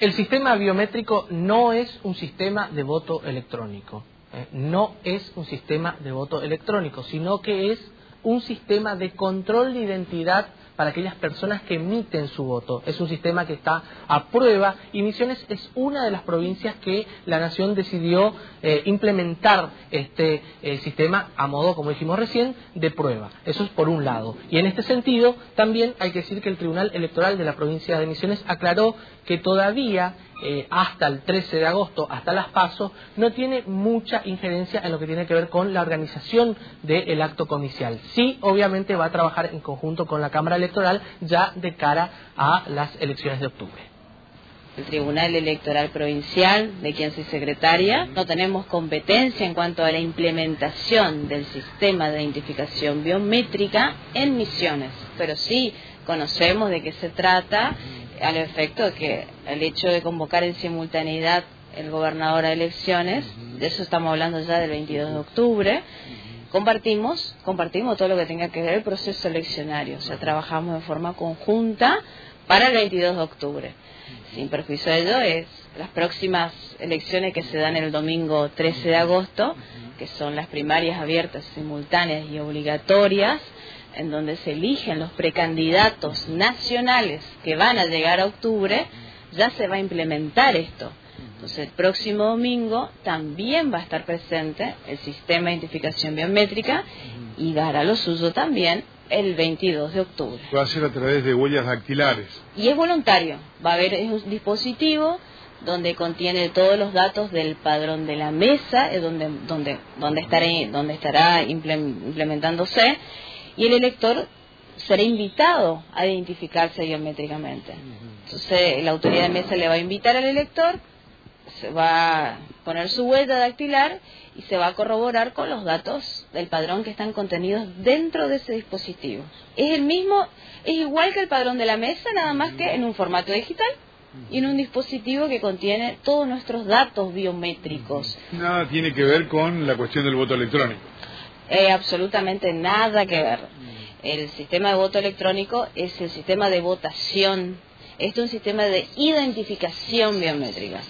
El sistema biométrico no es un sistema de voto electrónico. ¿eh? No es un sistema de voto electrónico, sino que es un sistema de control de identidad para aquellas personas que emiten su voto. Es un sistema que está a prueba y Misiones es una de las provincias que la Nación decidió eh, implementar este eh, sistema a modo, como dijimos recién, de prueba. Eso es por un lado. Y en este sentido, también hay que decir que el Tribunal Electoral de la provincia de Misiones aclaró que todavía eh, hasta el 13 de agosto, hasta las pasos, no tiene mucha injerencia en lo que tiene que ver con la organización del acto comicial. Sí, obviamente va a trabajar en conjunto con la Cámara Electoral ya de cara a las elecciones de octubre. El Tribunal Electoral Provincial, de quien soy secretaria, no tenemos competencia en cuanto a la implementación del sistema de identificación biométrica en misiones, pero sí conocemos de qué se trata al efecto de que el hecho de convocar en simultaneidad el gobernador a elecciones, de eso estamos hablando ya del 22 de octubre, compartimos, compartimos todo lo que tenga que ver el proceso eleccionario, o sea, trabajamos en forma conjunta para el 22 de octubre. Sin perjuicio de ello, es las próximas elecciones que se dan el domingo 13 de agosto, que son las primarias abiertas, simultáneas y obligatorias, en donde se eligen los precandidatos nacionales que van a llegar a octubre, ya se va a implementar esto. Entonces, el próximo domingo también va a estar presente el sistema de identificación biométrica y dará lo suyo también el 22 de octubre. Va a ser a través de huellas dactilares. Y es voluntario. Va a haber un dispositivo donde contiene todos los datos del padrón de la mesa, donde, donde, donde, estaré, donde estará implementándose y el elector será invitado a identificarse biométricamente. Entonces, la autoridad de mesa le va a invitar al elector, se va a poner su huella dactilar y se va a corroborar con los datos del padrón que están contenidos dentro de ese dispositivo. Es el mismo, es igual que el padrón de la mesa, nada más que en un formato digital y en un dispositivo que contiene todos nuestros datos biométricos. Nada tiene que ver con la cuestión del voto electrónico. Eh, absolutamente nada que ver. El sistema de voto electrónico es el sistema de votación. Esto es un sistema de identificación biométrica.